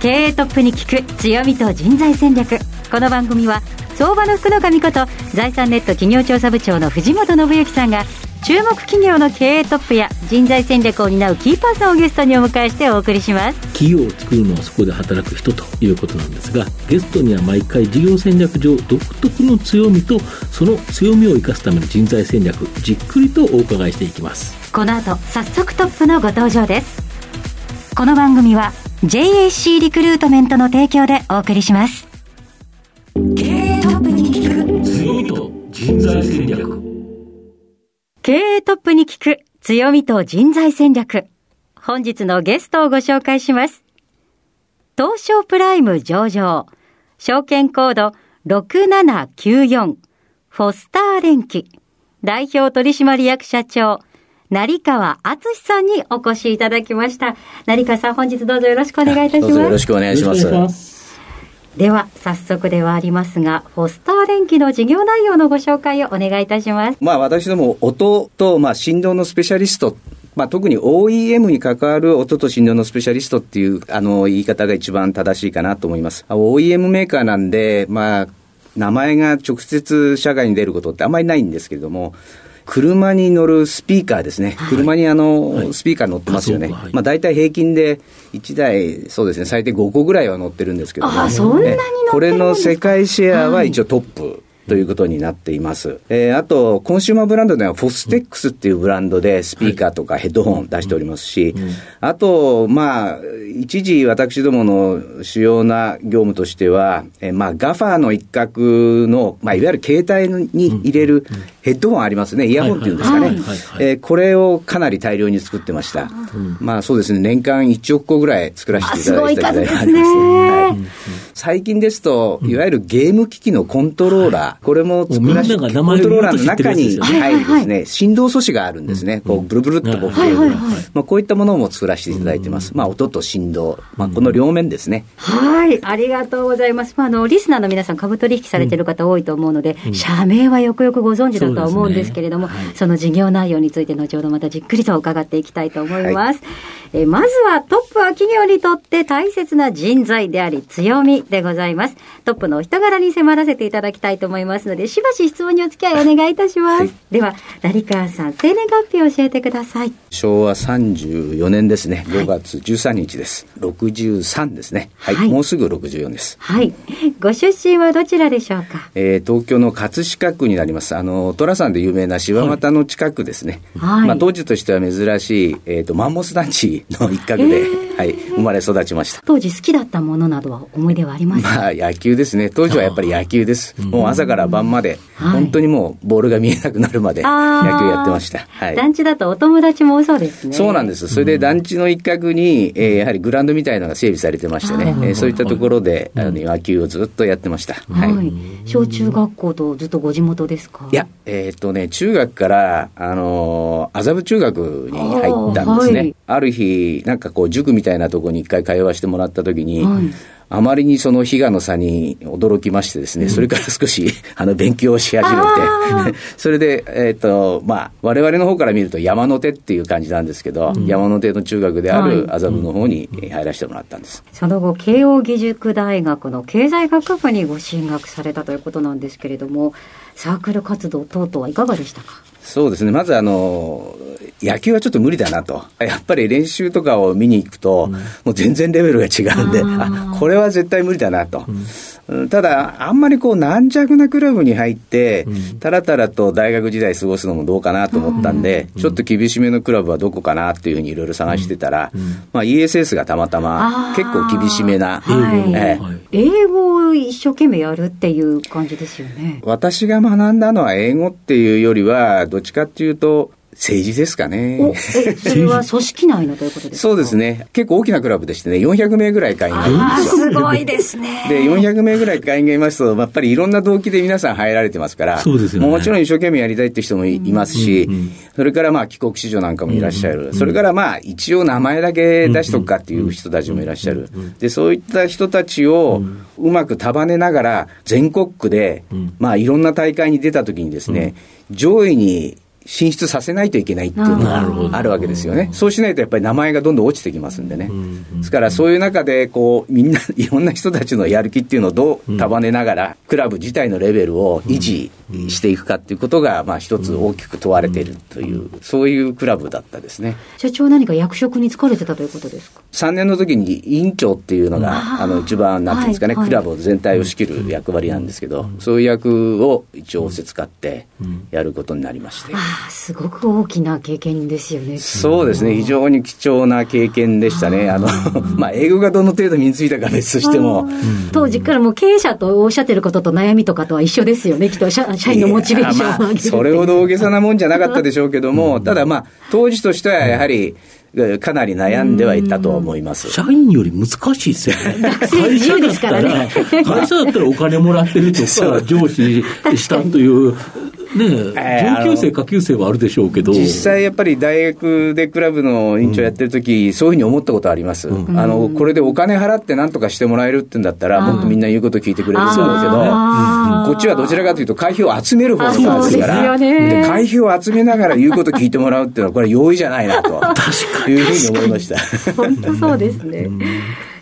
経営トップに聞く強みと人材戦略。この番組は相場の福の神こと財産ネット企業調査部長の藤本信之さんが注目企業の経営トップや人材戦略を担うキーパーソンをゲストにお迎えしてお送りします。企業を作るのはそこで働く人ということなんですがゲストには毎回事業戦略上独特の強みとその強みを生かすための人材戦略じっくりとお伺いしていきます。この後早速トップのご登場です。この番組は JAC リクルートメントの提供でお送りします経営トップに聞く強みと人材戦略経営トップに聞く強みと人材戦略。本日のゲストをご紹介します。東証プライム上場。証券コード6794フォスター電機代表取締役社長成川敦さんにお越しいただきました。成川さん本日どうぞよろしくお願いいたします。よろしくお願いします。では、早速ではありますが、フォスター電機の事業内容のご紹介をお願いいたします。まあ、私ども、音と、まあ、振動のスペシャリストまあ、特に OEM に関わる音と振動のスペシャリストっていうあの言い方が一番正しいかなと思います。OEM メーカーなんで、まあ、名前が直接社外に出ることってあんまりないんですけれども、車に乗るスピーカーですね、はい、車にあの、はい、スピーカー乗ってますよね、はい、まあ、大体平均で1台、そうですね、最低5個ぐらいは乗ってるんですけども、あそんなにこれの世界シェアは一応トップ。ということになっています。えー、あと、コンシューマーブランドではフォステックスっていうブランドでスピーカーとかヘッドホン出しておりますし、あと、まあ、一時私どもの主要な業務としては、えー、まあ、ガファーの一角の、まあ、いわゆる携帯に入れるヘッドホンありますね、イヤホンっていうんですかね。えこれをかなり大量に作ってました。まあそうですね、年間1億個ぐらい作らせていただいたりありますね。はい、最近ですと、いわゆるゲーム機器のコントローラー、これも作らせて、コントローラーの中に入るですね、振動素子があるんですね。こう、ブルブルっとこう、まあこういったものも作らせていただいてます。まあ音と振動、まあこの両面ですね。はい、ありがとうございます。まああの、リスナーの皆さん株取引されてる方多いと思うので、社名はよくよくご存知だとは思うんですけれども、そ、ねはい、その事業内容について後ほどまたじっくりと伺っていきたいと思います。はいえまずはトップは企業にとって大切な人材であり強みでございます。トップのお人柄に迫らせていただきたいと思いますので、しばし質問にお付き合いお願いいたします。はい、では、成川さん、生年月日を教えてください。昭和34年ですね。5月13日です。はい、63ですね、はい。はい。もうすぐ64です。はい。ご出身はどちらでしょうか？えー、東京の葛飾区になります。あの、寅さんで有名な柴又の近くですね。はい。まあ、当時としては珍しい、えっ、ー、と、マンモス団地の一角で、はい、生まれ育ちました。当時好きだったものなどは思い出はありますか？まあ、野球ですね。当時はやっぱり野球です。もう朝から晩まで、本当にもうボールが見えなくなるまで野球やってました。はい、団地だとお友達も多そうですね。そうなんです。それで団地の一角に、えー、やはりグラウンドみたいなのが整備されてましてね、えー、そういったところで、あの野球をずっとやってました。はい。小中学校とずっとご地元ですか？いや、えっ、とね、中学から、あの麻布中学に入ったんですね。ある日、なんかこう、塾みたいなところに一回通わせてもらったときに、はい、あまりにその比嘉の差に驚きましてですね、うん、それから少し、あの、勉強し始めて、それで、えっ、ー、と、まあ、我々の方から見ると山の手っていう感じなんですけど、うん、山の手の中学である麻布の方に入らせてもらったんです。その後、慶應義塾大学の経済学部にご進学されたということなんですけれども、サークル活動等々はいかがでしたか？そうですね。まずあの、野球はちょっと無理だなと。やっぱり練習とかを見に行くと、うん、もう全然レベルが違うんで、あこれは絶対無理だなと。うん、ただ、あんまりこう軟弱なクラブに入って、たらたらと大学時代過ごすのもどうかなと思ったんで、ちょっと厳しめのクラブはどこかなっていうふうにいろいろ探してたら、まあ ESS がたまたま結構厳しめな。はい。え英語を一生懸命やるっていう感じですよね。私が学んだのは英語っていうよりは、どっちかっていうと、政治ですかね。それは 組織内のということですか？そうですね。結構大きなクラブでしてね、400名ぐらい会員がいるんああ、ですよ。すごいですね。で、400名ぐらい会員がいますと、やっぱりいろんな動機で皆さん入られてますから、そうですよねもちろん一生懸命やりたいって人もい,、ますし、それからまあ帰国子女なんかもいらっしゃる、それからまあ一応名前だけ出しとくかっていう人たちもいらっしゃる。で、そういった人たちをうまく束ねながら、全国区で、まあいろんな大会に出た時にですね、上位に進出させないといけないっていうのがあるわけですよね。そうしないとやっぱり名前がどんどん落ちてきますんでね。ですからそういう中で、こう、みんな、いろんな人たちのやる気っていうのをどう束ねながら、クラブ自体のレベルを維持していくかっていうことが、まあ一つ大きく問われているという、そういうクラブだったですね。社長何か役職に就かれてたということですか？3年の時に委員長っていうのが、あの、一番、なんていうんですかね、はいはい。クラブ全体を仕切る役割なんですけど、そういう役を一応仰せ使ってやることになりまして。すごく大きな経験ですよね。そうですね、非常に貴重な経験でしたね。あの、まあ、英語がどの程度身についたか別としても、当時からもう経営者とおっしゃってることと悩みとかとは一緒ですよね、きっと社社員のモチベーションを上げるっていういやまあそれほど大げさなもんじゃなかったでしょうけども、ただまあ、当時としてはやはり、かなり悩んではいたとは思います。社員より難しいですよね。生自由ですからね。会社だったらお金もらってるとか、上司したという、ねえー上級生、下級生はあるでしょうけど。実際やっぱり大学でクラブの委員長やってる時、そういうふうに思ったことあります。あの、これでお金払って何とかしてもらえるってんだったら、もっとみんな言うこと聞いてくれると思うけど、こっちはどちらかというと会費を集める方のあそうです方ですから、会費を集めながら言うこと聞いてもらうっていうのは、これ容易じゃないなと。いうふうに思いました。本当そうですね。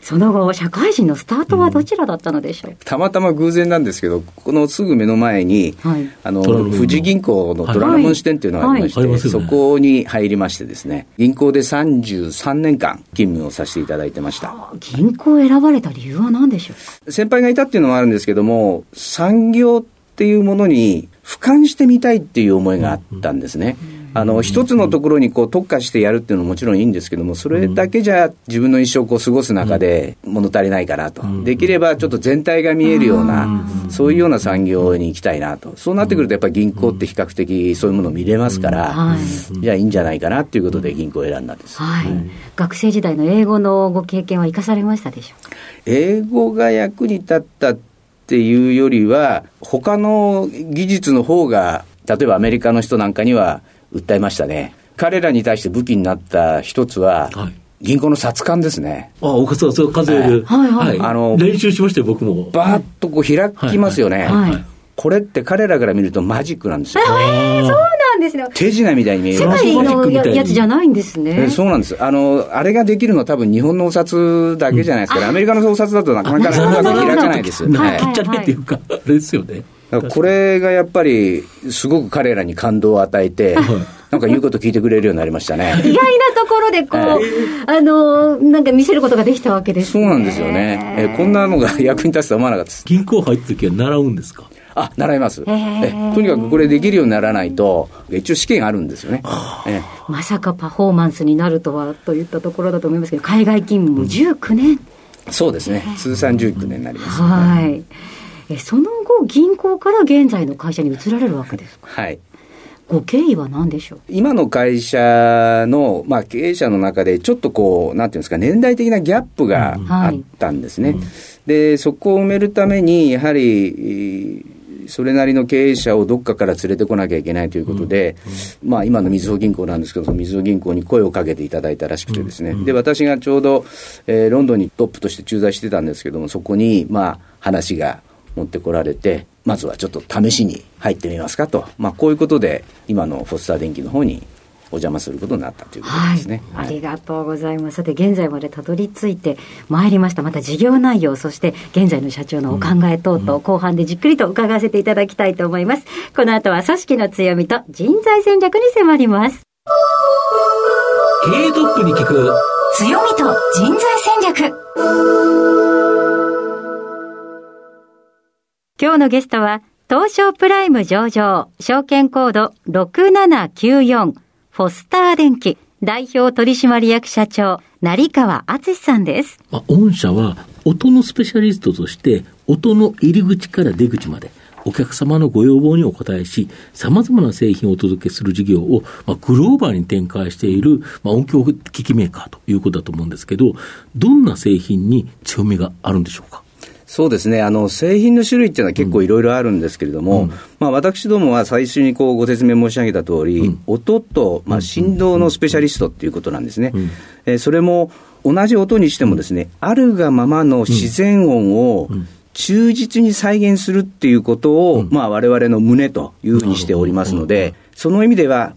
その後、社会人のスタートはどちらだったのでしょう？たまたま偶然なんですけど、このすぐ目の前に、はい。あの、富士銀行の虎ノ門支店っていうのがありまして、はい。はいそこに入りましてですね、銀行で33年間勤務をさせていただいてました。銀行を選ばれた理由は何でしょう？か先輩がいたっていうのもあるんですけども、産業っていうものに俯瞰してみたいっていう思いがあったんですね。あの、一つのところにこう特化してやるっていうのももちろんいいんですけども、それだけじゃ自分の一生こう過ごす中で物足りないかなと。できればちょっと全体が見えるような、そういうような産業に行きたいなと。そうなってくるとやっぱり銀行って比較的そういうものを見れますから、はいじゃあいいんじゃないかなっていうことで銀行を選んだんです。はい。学生時代の英語のご経験は生かされましたでしょうか？英語が役に立ったっていうよりは、他の技術の方が、例えばアメリカの人なんかには訴えましたね。彼らに対して武器になった一つは、はい銀行の札勘ですね。あ、おかそうそう数える。はいはいあの練習しましたよ、僕も。バーッとこう開きますよね。はいはいこれって彼らから見るとマジックなんですよ。そうなんですね。手品みたいに見える世界マジッのクみたいにややつじゃないんですね。えそうなんです。あの、あれができるのは多分日本のお札だけじゃないですから、アメリカのお札だとなかなか開かないです。なはいんかちっちゃいっていうか、あれですよね。これがやっぱり、すごく彼らに感動を与えて、なんか言うこと聞いてくれるようになりましたね。意外なところでこう、はあの、なんか見せることができたわけですね。そうなんですよね。えこんなのが役に立つとは思わなかったです。銀行入った時は習うんですか？あ、習います。へーえとにかくこれできるようにならないと、一応試験あるんですよね。えまさかパフォーマンスになるとはといったところだと思いますけど、海外勤務も19年。そうですね。通算19年になります。はい。えその後、銀行から現在の会社に移られるわけですか？はい。ご経緯は何でしょう？今の会社の、まあ、経営者の中で、ちょっとこう、なんていうんですか、年代的なギャップがあったんですね。で、そこを埋めるために、やはり、えーそれなりの経営者をどっかから連れてこなきゃいけないということで、まあ今のみずほ銀行なんですけど、みずほ銀行に声をかけていただいたらしくてですね、で、私がちょうど、えーロンドンにトップとして駐在してたんですけども、そこに、まあ話が持ってこられて、まずはちょっと試しに入ってみますかと、まあこういうことで、今のフォスター電機の方にお邪魔することになったということはいですね。。ありがとうございます。さて、現在までたどり着いてまいりました。また事業内容、そして現在の社長のお考え等々、後半でじっくりと伺わせていただきたいと思います。この後は組織の強みと人材戦略に迫ります。経営トップに聞く。強みと人材戦略。今日のゲストは、東証プライム上場、証券コード6794、フォスター電機、代表取締役社長、成川敦さんです。まあ、御社は音のスペシャリストとして、音の入り口から出口まで、お客様のご要望にお応えし、様々な製品をお届けする事業を、まあ、グローバルに展開している、まあ、音響機器メーカーということだと思うんですけど、どんな製品に強みがあるんでしょうか？そうですね、あの製品の種類っていうのは結構いろいろあるんですけれども、うん、まあ、私どもは最初にこうご説明申し上げた通り、うん、音と、まあ、振動のスペシャリストっていうことなんですね。うん、えー、それも同じ音にしてもですね、あるがままの自然音を忠実に再現するっていうことを、まあ、我々の胸というふうにしておりますので、その意味では、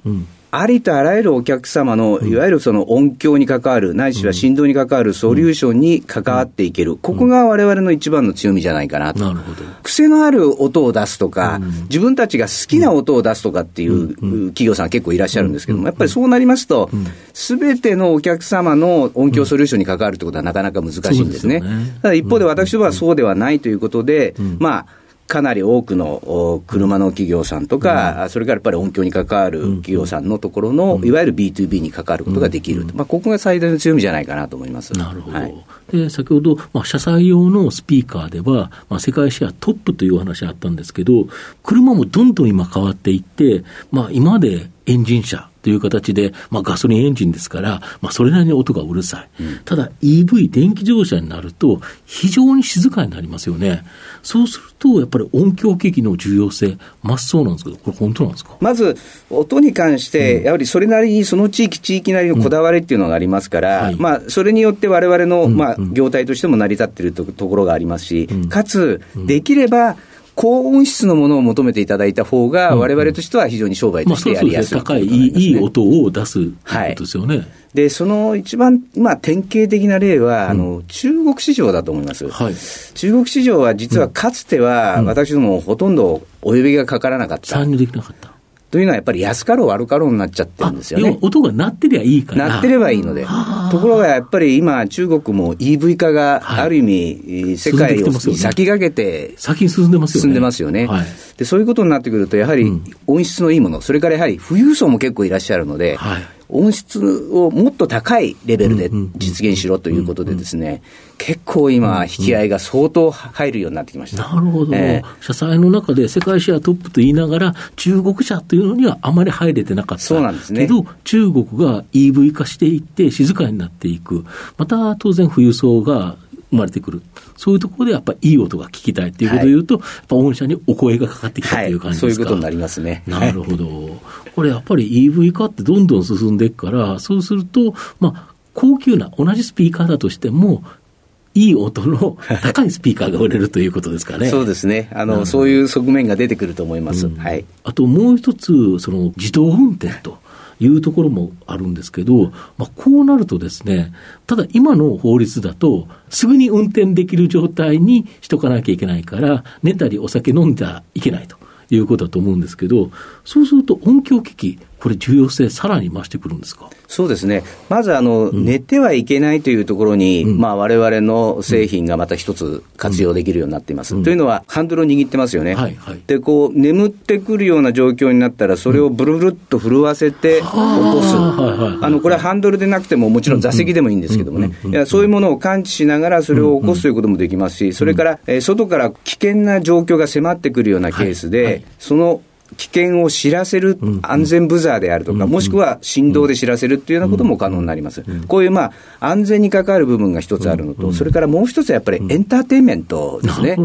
ありとあらゆるお客様の、いわゆるその音響に関わる、ないしは振動に関わるソリューションに関わっていける、ここが我々の一番の強みじゃないかなと。なるほど。癖のある音を出すとか、自分たちが好きな音を出すとかっていう企業さん結構いらっしゃるんですけども、やっぱりそうなりますと、すべてのお客様の音響ソリューションに関わるってことはなかなか難しいんですね。ただ一方で私はそうではないということで、まあ、かなり多くの車の企業さんとか、うん、それからやっぱり音響に関わる企業さんのところの、うん、いわゆる B2B に関わることができる、うん、まあ、ここが最大の強みじゃないかなと思います。なるほど、はい、で先ほど、まあ、車載用のスピーカーでは、まあ、世界シェアトップというお話あったんですけど、車もどんどん今変わっていって、まあ、今までエンジン車、という形で、まあ、ガソリンエンジンですから、まあ、それなりに音がうるさい、うん、ただ EV、電気自動車になると、非常に静かになりますよね、そうすると、やっぱり音響機器の重要性、増すそうなんですけど、これ、本当なんですか？まず、音に関して、やはりそれなりに、その地域、地域なりのこだわりっていうのがありますから、うん。はい、まあ、それによってわれわれの、まあ、業態としても成り立っているところがありますし、かつ、できれば、高音質のものを求めていただいた方が、われわれとしては非常に商売としてやりやすい、高い、いい音を出すということですよね。はいで、その一番、まあ、典型的な例は、うん、あの、中国市場だと思います。はい、中国市場は実はかつては、私どもほとんどお呼びがかからなかった。参入できなかった。というのはやっぱり安かろう悪かろうになっちゃってるんですよね。音が鳴ってりゃいいから。鳴ってればいいので。ところがやっぱり今、中国も EV 化がある意味、はい、世界を先駆けて、先に進んでますよね。進んでますよね。はい、でそういうことになってくると、やはり音質のいいもの、それからやはり富裕層も結構いらっしゃるので、はい音質をもっと高いレベルで実現しろということでですね、結構今、引き合いが相当入るようになってきました。なるほど。えー、社債の中で世界シェアトップと言いながら、中国車というのにはあまり入れてなかった。そうなんですね。けど、中国が EV 化していって静かになっていく。また当然富裕層が生まれてくる。そういうところでやっぱりいい音が聞きたいということで言うと、はい、やっぱ御社にお声がかかってきたという感じですか、はい、そういうことになりますね。なるほど。これやっぱり EV 化ってどんどん進んでいくから、そうすると、まあ、高級な同じスピーカーだとしても、いい音の高いスピーカーが売れるということですかね。そうですね。あの、そういう側面が出てくると思います。うん、はい。あともう一つ、その自動運転と。いうところもあるんですけど、まあ、こうなるとですね、ただ今の法律だと、すぐに運転できる状態にしとかなきゃいけないから、寝たりお酒飲んじゃいけないということだと思うんですけど、そうすると音響機器、これ、重要性、さらに増してくるんですか？そうですね、まずあの、うん、寝てはいけないというところに、われわれの製品がまた一つ活用できるようになっています。うん、というのは、ハンドルを握ってますよね。はいはい、で、こう、眠ってくるような状況になったら、それをブルブルっと震わせて起こす。あのこれはハンドルでなくても、もちろん座席でもいいんですけどもね、いやそういうものを感知しながら、それを起こすということもできますし、それから、えー、外から危険な状況が迫ってくるようなケースで、はいはい、その危険を知らせる安全ブザーであるとか、もしくは振動で知らせるっていうようなことも可能になります。こういうまあ安全に関わる部分が一つあるのと、それからもう一つはやっぱりエンターテインメントですね。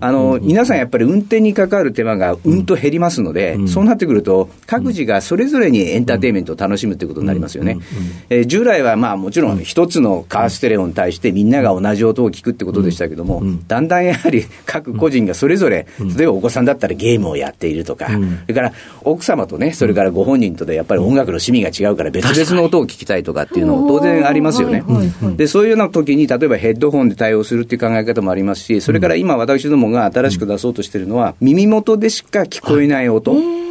あの皆さんやっぱり運転に関わる手間がうん。と減りますので、そうなってくると、各自がそれぞれにエンターテインメントを楽しむということになりますよね。え従来はまあもちろん一つのカーステレオに対してみんなが同じ音を聞くってことでしたけども、だんだんやはり各個人がそれぞれ、例えばお子さんだったらゲームをやっているとか、それから奥様とね、それからご本人とでやっぱり音楽の趣味が違うから別々の音を聞きたいとかっていうのも当然ありますよね。で、そういうような時に、例えばヘッドホンで対応するっていう考え方もありますし、それから今私どもが新しく出そうとしてるのは、耳元でしか聞こえない音。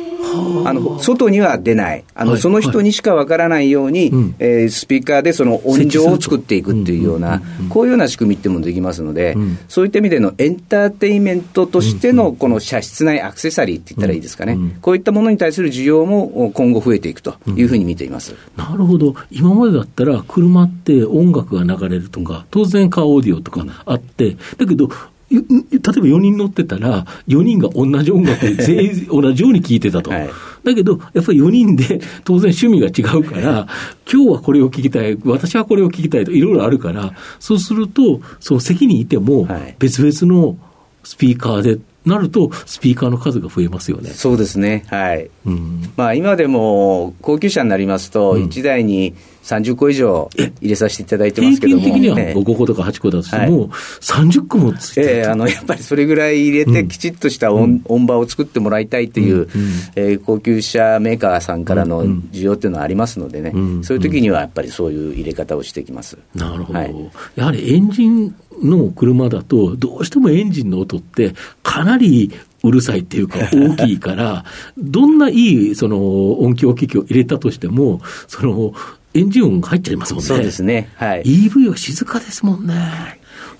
あ。の外には出ない、あの、はい、その人にしかわからないように、はい、えー、スピーカーでその音情を作っていくっていうような、こういうような仕組みっていうのもできますので、うん、そういった意味でのエンターテインメントとしてのこの車室内アクセサリーって言ったらいいですかね、うん、こういったものに対する需要も今後増えていくというふうに見ています、うん、なるほど、今までだったら、車って音楽が流れるとか、当然カーオーディオとかあって、だけど、例えば4人乗ってたら、4人が同じ音楽で 全員同じように聴いてたと。はい、だけど、やっぱり4人で当然趣味が違うから、今日はこれを聞きたい、私はこれを聞きたいといろいろあるから、そうすると、その席にいても、別々のスピーカーでなると、スピーカーの数が増えますよね。そうですね。はい。うん、まあ、今でも、高級車になりますと、1台に30個以上入れさせていただいてますけども。平均的には5個とか8個だとしても、はい、30個もついてええー、あの、やっぱりそれぐらい入れて、きちっとした音,、音場を作ってもらいたいという、うん、えー、高級車メーカーさんからの需要っていうのはありますのでね、うん、そういう時にはやっぱりそういう入れ方をしてきます。なるほど。はい、やはりエンジンの車だと、どうしてもエンジンの音って、かなりうるさいっていうか、大きいから、どんないいその音響機器を入れたとしても、そのエンジン音が入っちゃいますもんね。そうですね。はい。EV は静かですもんね。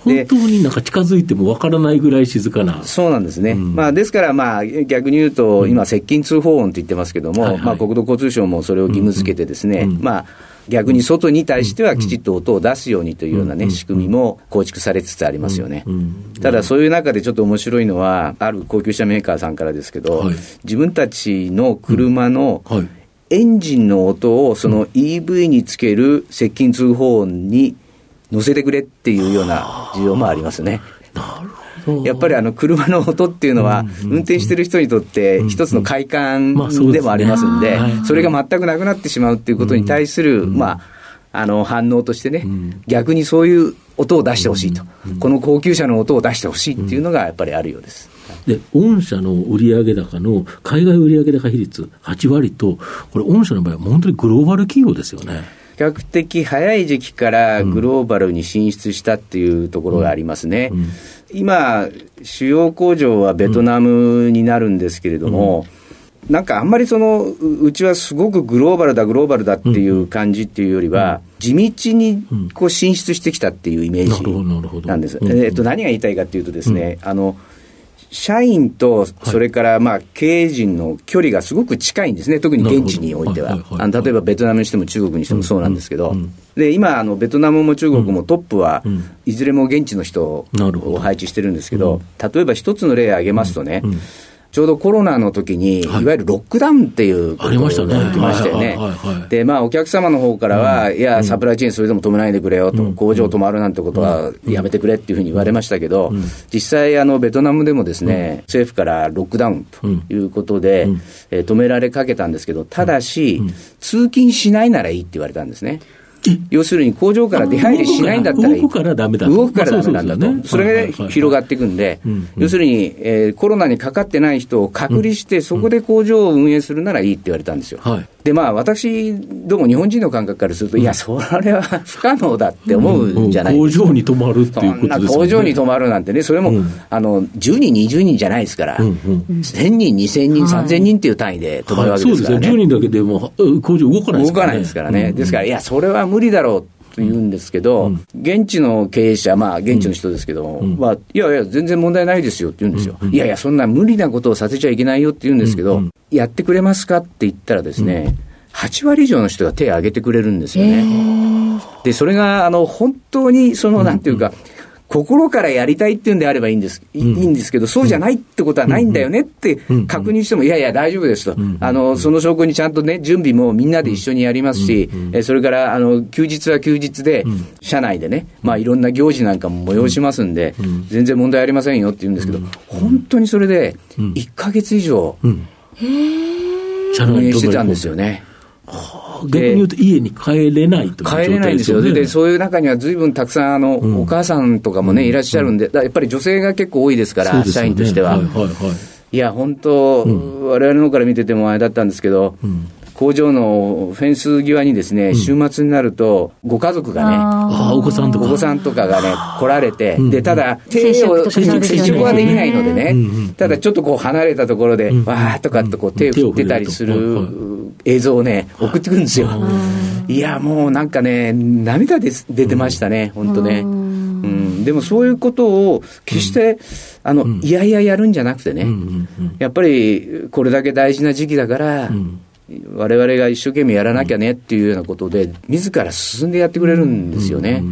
本当になんか近づいてもわからないぐらい静かな。そうなんですね。うん、まあ、ですから、まあ、逆に言うと、今、接近通報音って言ってますけども、はいはい、まあ、国土交通省もそれを義務付けてですね、うんうん、まあ、逆に外に対してはきちっと音を出すようにというようなね、仕組みも構築されつつありますよね。ただそういう中でちょっと面白いのは、ある高級車メーカーさんからですけど、自分たちの車のエンジンの音をその EV につける接近通報音に乗せてくれっていうような需要もありますね。なるほど。やっぱりあの車の音っていうのは、運転してる人にとって一つの快感でもありますんで、それが全くなくなってしまうっていうことに対する、まあ、あの反応としてね、逆にそういう音を出してほしいと、この高級車の音を出してほしいっていうのがやっぱりあるようです。で、御社の売上高の海外売上高比率8割と、これ、御社の場合は本当にグローバル企業ですよね。比較的早い時期からグローバルに進出したっていうところがありますね。うん。うん。今、主要工場はベトナムになるんですけれども、うん、なんかあんまりそのうちはすごくグローバルだ、グローバルだっていう感じっていうよりは、地道にこう進出してきたっていうイメージなんです。えっと、何が言いたいかっていうとですね、あの社員と、それからまあ経営陣の距離がすごく近いんですね、特に現地においては。あの例えばベトナムにしても中国にしてもそうなんですけど、で今あの、ベトナムも中国もトップは、いずれも現地の人を配置してるんですけど、例えば一つの例を挙げますとね、ちょうどコロナの時に、い、わゆるロックダウンっていうことが起きましたよね。で、まあ、お客様の方からは、いや、サプライチェーンそれでも止めないでくれよと、工場止まるなんてことはやめてくれっていうふうに言われましたけど、実際、あの、ベトナムでもですね、政府からロックダウンということで、え止められかけたんですけど、ただし、通勤しないならいいって言われたんですね。要するに工場から出入りしないんだったら動くからダメだ動くからダメなんだと、それが広がっていくんで、要するに、えー、コロナにかかってない人を隔離して、そこで工場を運営するならいいって言われたんですよ。はい、で、まあ、私ども日本人の感覚からすると、いや、それは不可能だって思うんじゃないですか。工場に泊まるっていうことです工場に泊まるなんてね、それも、あの10人、20人じゃないですから、1000人、2000人、3000人っていう単位で泊まるわけですからね。そうですね、10人だけでも工場動かないですから、ね、動かないですからね。ですから、いや、それは無理だろうと言うんですけど、うん、現地の経営者、まあ、現地の人ですけども、うん、まあ、いやいや、全然問題ないですよって言うんですよ、うん、いやいや、そんな無理なことをさせちゃいけないよって言うんですけど、やってくれますかって言ったらですね、8割以上の人が手を挙げてくれるんですよね。で、それが、あの、本当に、その、なんていうか、心からやりたいっていうんであればいいんです、いいんですけど、そうじゃないってことはないんだよねって確認しても、いやいや、大丈夫ですと、あのその証拠にちゃんとね、準備もみんなで一緒にやりますし、えそれからあの休日は休日で、社内でね、まあ、いろんな行事なんかも催しますんで、全然問題ありませんよって言うんですけど、本当にそれで、1か月以上、運営してたんですよね。逆に言うと家に帰れないという、帰れないんですよ。で、そういう中には随分たくさん、あの、うん、お母さんとかもね、いらっしゃるんで、やっぱり女性が結構多いですから、ね、社員としては。はいはいはい、いや、本当、われわれの方から見ててもあれだったんですけど、うん。工場のフェンス際にですね、週末になると、ご家族がね、お子さんとか。お子さんとかがね、来られて、で、ただ、手を、接触はできないのでね、ただちょっとこう離れたところで、わーとかっとこう手を振ってたりする映像をね、送ってくるんですよ。いや、もうなんかね、涙で出てましたね、本当ね。うん、でもそういうことを決して、あの、いやいややるんじゃなくてね、やっぱりこれだけ大事な時期だから、我々が一生懸命やらなきゃねっていうようなことで、自ら進んでやってくれるんですよね。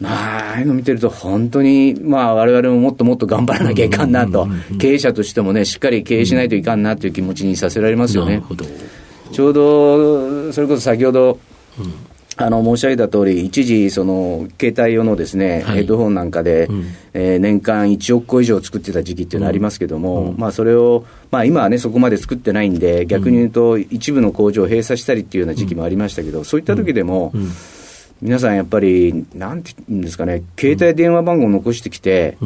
まあ、ああいうの見てると、本当に、まあ、我々ももっともっと頑張らなきゃいかんなと、経営者としてもね、しっかり経営しないといかんなという気持ちにさせられますよね。ちょうど、それこそ先ほど、あの申し上げた通り、一時、その携帯用のですね、はい、ヘッドホンなんかで、うん、えー、年間1億個以上作ってた時期っていうのはありますけども、うん、まあ、それを、まあ、今はね、そこまで作ってないんで、逆に言うと、一部の工場を閉鎖したりっていうような時期もありましたけど、そういった時でも、皆さんやっぱり、なんて言うんですかね、携帯電話番号を残してきて、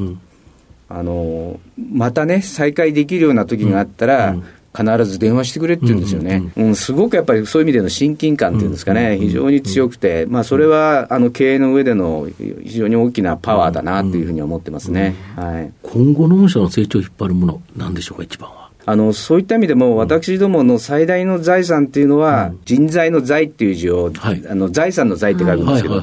あのまたね、再開できるような時があったら、必ず電話してくれって言うんですよね、うん、うん、すごくやっぱりそういう意味での親近感っていうんですかね、非常に強くて、まあ、それはあの経営の上での非常に大きなパワーだなというふうに思ってますね、はい、今後の御社の成長を引っ張るもの、なんでしょうか、一番は。あのそういった意味でも、私どもの最大の財産っていうのは、人材の財っていう字を、はい、あの財産の財って書くんですけど、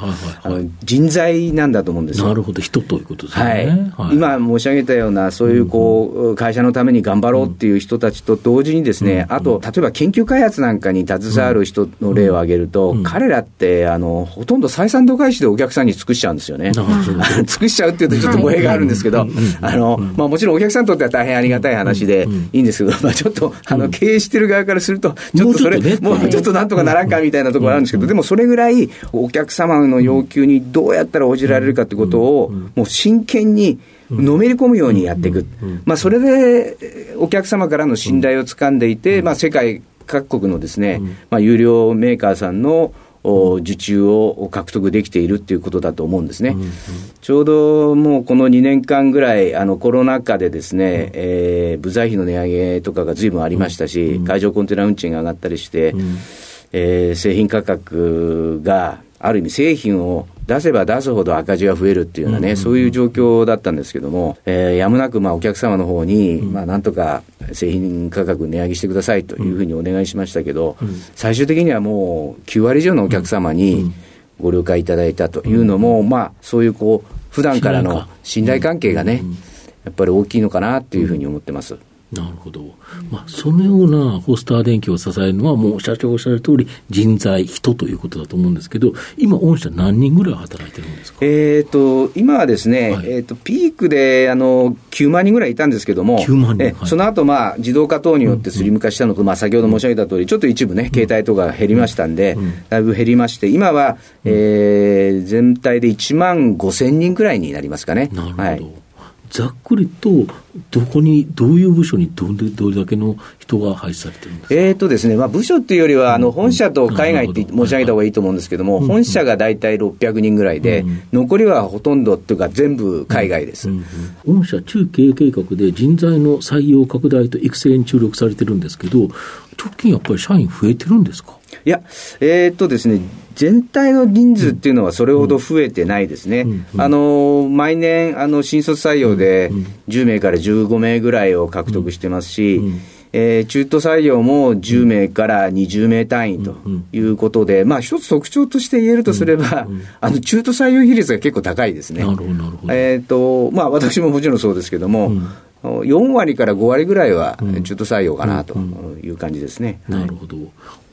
人材なんだと思うんですよ。なるほど、人ということですね。はい、今申し上げたような、そういうこう、会社のために頑張ろうっていう人たちと同時にですね、あと、例えば研究開発なんかに携わる人の例を挙げると、彼らってあの、ほとんど採算度外視でお客さんに尽くしちゃうんですよね。尽くしちゃうっていうと、ちょっと語弊があるんですけど、あのまあ、もちろんお客さんにとっては大変ありがたい話でいいんですですけど、まあ、ちょっとあの経営してる側からすると、ちょっとそれ、もうちょっとなんとかならんかみたいなところあるんですけど、でもそれぐらいお客様の要求にどうやったら応じられるかってことを、もう真剣に、のめり込むようにやっていく、まあ、それでお客様からの信頼をつかんでいて、まあ、世界各国のですね、まあ、有料メーカーさんの受注を獲得できているっていうことだと思うんですね。うんうん、ちょうどもうこの2年間ぐらい、あのコロナ禍でですね、うん、えー、部材費の値上げとかがずいぶんありましたし、うん、海上コンテナ運賃が上がったりして、うん、えー、製品価格がある意味製品を出せば出すほど赤字が増えるっていうようなね、そういう状況だったんですけども、えー、やむなくまあお客様の方に、うん、まあなんとか製品価格値上げしてくださいというふうにお願いしましたけど、うん、最終的にはもう9割以上のお客様にご了解いただいたというのも、まあそういうこう、普段からの信頼関係がね、やっぱり大きいのかなっていうふうに思ってます。なるほど。まあ、そのようなホスター電機を支えるのは、もう社長おっしゃる通り、人材、人ということだと思うんですけど、今、御社何人ぐらい働いてるんですか？えっ、と、今はですね、はい、えっ、と、ピークで、あの、9万人ぐらいいたんですけども、9万人、え、はい、その後、まあ、自動化等によってスリム化したのと、うん、まあ、先ほど申し上げた通り、ちょっと一部ね、携帯とか減りましたんで、うん、だいぶ減りまして、今は、えー、全体で1万5千人ぐらいになりますかね。なるほど。はいざっくりと、どこに、どういう部署にどれどれだけの人が配置されてるんですか？えーとですね、まあ、部署っていうよりは、あの本社と海外って申し上げた方がいいと思うんですけども、本社が大体600人ぐらいで、うん、残りはほとんどっていうか、全部海外です、うん。うん、御社、中経営計画で人材の採用拡大と育成に注力されてるんですけど、直近やっぱり社員増えてるんですか？いや、えー、っとですね、全体の人数っていうのはそれほど増えてないですね。あの、毎年、あの、新卒採用で10名から15名ぐらいを獲得してますし、えー、中途採用も10名から20名単位ということで、まあ一つ特徴として言えるとすれば、あの中途採用比率が結構高いですね。えっ、と、まあ私ももちろんそうですけども、4割から5割ぐらいは中途採用かなという感じですね。うんうんうん、なるほど。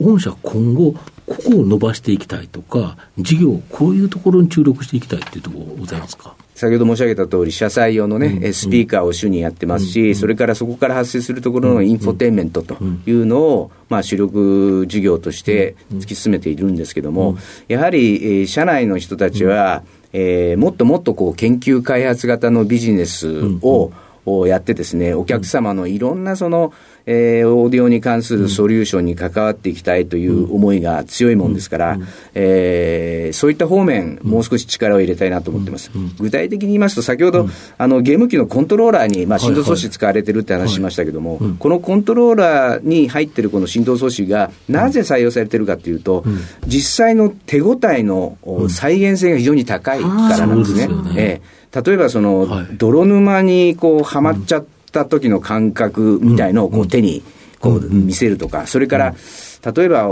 御社今後、ここを伸ばしていきたいとか、事業、こういうところに注力していきたいっていうところございますか？先ほど申し上げた通り、車載用のね、うん、スピーカーを主にやってますし、うん、それからそこから発生するところのインフォテインメントというのを、まあ、主力事業として突き進めているんですけども、やはり、えー、社内の人たちは、えー、もっともっとこう研究開発型のビジネスを、うんをやってですね、お客様のいろんなその、えー、オーディオに関するソリューションに関わっていきたいという思いが強いもんですから、えー、そういった方面、もう少し力を入れたいなと思ってます。具体的に言いますと、先ほど、あの、ゲーム機のコントローラーに、まあ、振動装置使われてるって話しましたけども、このコントローラーに入ってるこの振動装置が、なぜ採用されてるかというと、実際の手応えの再現性が非常に高いからなんですね。えー例えばその、泥沼にこうはまっちゃった時の感覚みたいのをこう手にこう見せるとか、それから、例えば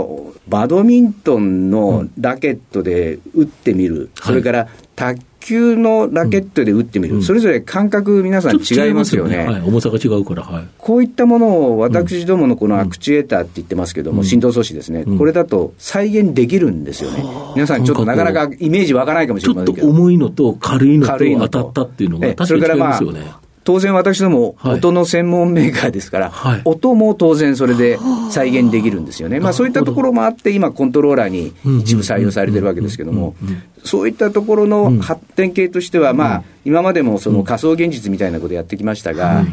バドミントンのラケットで打ってみる、それから卓球のラケットで打ってみる、うん、それぞれ感覚、皆さん違いますよね、ね。はい、重さが違うから、はい、こういったものを私どものこのアクチュエーターって言ってますけども、うん、振動素子ですね、うん、これだと再現できるんですよね、皆さん、ちょっとなかなかイメージ湧かないかもしれませんけど、ちょっと重いのと軽いのと当たったっていうのが、確かに違いますよね。当然私ども音の専門メーカーですから、はい、音も当然それで再現できるんですよね。まあそういったところもあって、今コントローラーに一部採用されてるわけですけども、そういったところの発展系としては、まあ今までもその仮想現実みたいなことやってきましたが、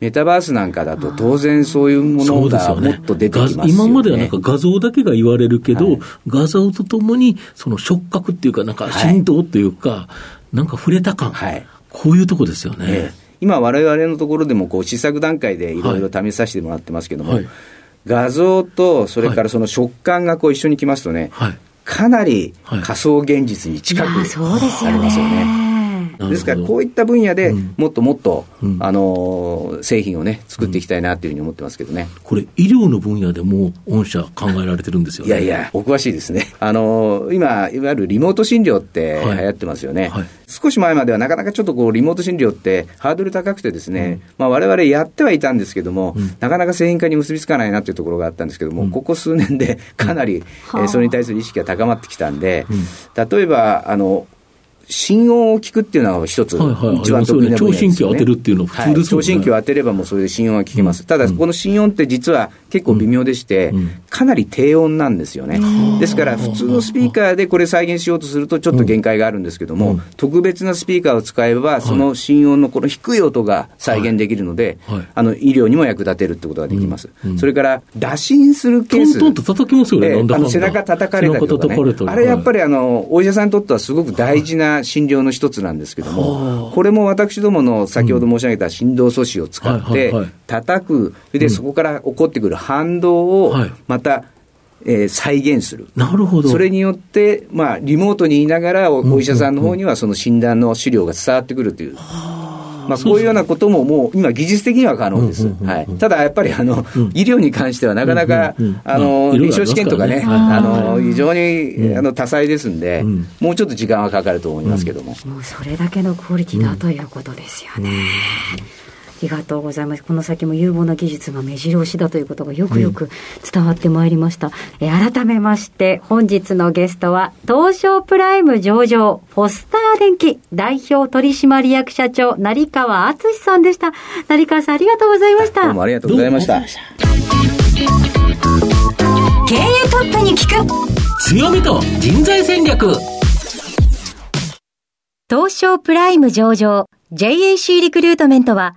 メタバースなんかだと、当然そういうものがもっと出てきます、ね。ね、今まではなんか画像だけが言われるけど、はい、画像とともに、その触覚っていうか、なんか振動っていうか、はい、なんか触れた感、はい、こういうとこですよね。ええ今、われわれのところでもこう試作段階でいろいろ試させてもらってますけども、はい、画像とそれからその食感がこう一緒にきますとね、はい、かなり仮想現実に近くありますよね。ですから、こういった分野でもっともっと、うん、あの製品をね、作っていきたいなというふうに思ってますけどね、これ、医療の分野でも御社、考えられてるんですよ、ね、いやいや、お詳しいですね。あの今、いわゆるリモート診療って流行ってますよね。はい。はい少し前まではなかなかちょっとこうリモート診療ってハードル高くてですね、うん、まあ我々やってはいたんですけども、うん、なかなか製品化に結びつかないなというところがあったんですけども、うん、ここ数年でかなり、うん、えー、それに対する意識が高まってきたんで、例えば、あの、心音を聞くっていうのは一つ、一番得意な分野ですよね。聴診器を当てるっていうのは普通ですよね。聴診器を当てればもうそれで心音は聞けます。ただ、この心音って実は結構微妙でして、かなり低音なんですよね。ですから、普通のスピーカーでこれ再現しようとするとちょっと限界があるんですけども、特別なスピーカーを使えば、その心音のこの低い音が再現できるので、あの、医療にも役立てるってことができます。それから、打診するケース。トントンと叩きますよね、あの背中叩かれたりとかね。あれやっぱりあの、お医者さんにとってはすごく大事な診療の一つなんですけども、これも私どもの先ほど申し上げた振動素子を使って叩く、でそこから起こってくる反動をまた、えー、再現する。なるほど。それによって、まあ、リモートにいながらお、お医者さんの方にはその診断の資料が伝わってくるという。まあ、こういうようなことももう今、技術的には可能です。はい、ただやっぱりあの、医療に関してはなかなか、あの臨床試験とかね、あの非常にあの多彩ですんで、もうちょっと時間はかかると思いますけども。もうそれだけのクオリティだということですよね。りがとうございます。この先も有望な技術が目白押しだということがよくよく伝わってまいりました。え改めまして、本日のゲストは、東証プライム上場、フォスター電機代表取締役社長、成川敦さんでした。成川さん、ありがとうございました。どうもありがとうございました。経営トップに聞く強みと人材戦略東証プライム上場 JAC リクルートメントは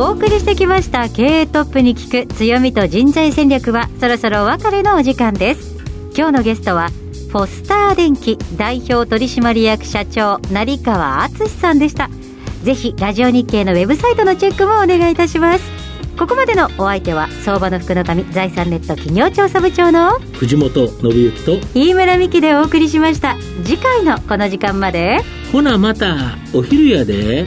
お送りしてきました経営トップに聞く強みと人材戦略はそろそろお別れのお時間です。今日のゲストはフォスター電機代表取締役社長成川敦さんでした。ぜひラジオ日経のウェブサイトのチェックもお願いいたします。ここまでのお相手は相場の福の神財産ネット企業調査部長の藤本信之と飯村美希でお送りしました。次回のこの時間まで。ほなまたお昼やで